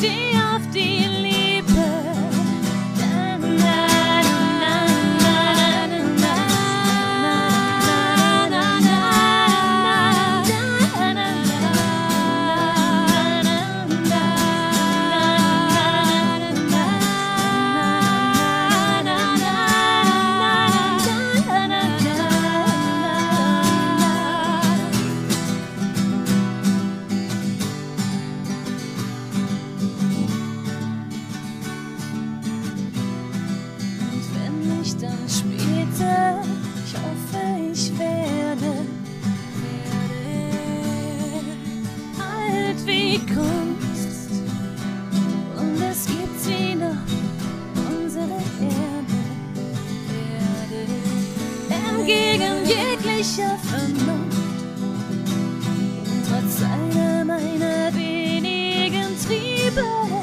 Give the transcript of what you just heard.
day after dann später, ich hoffe, ich werde, werde alt wie Kunst. Und es gibt sie noch, unsere Erde, Erde, entgegen jeglicher Vernunft. Und trotz aller meiner wenigen Triebe.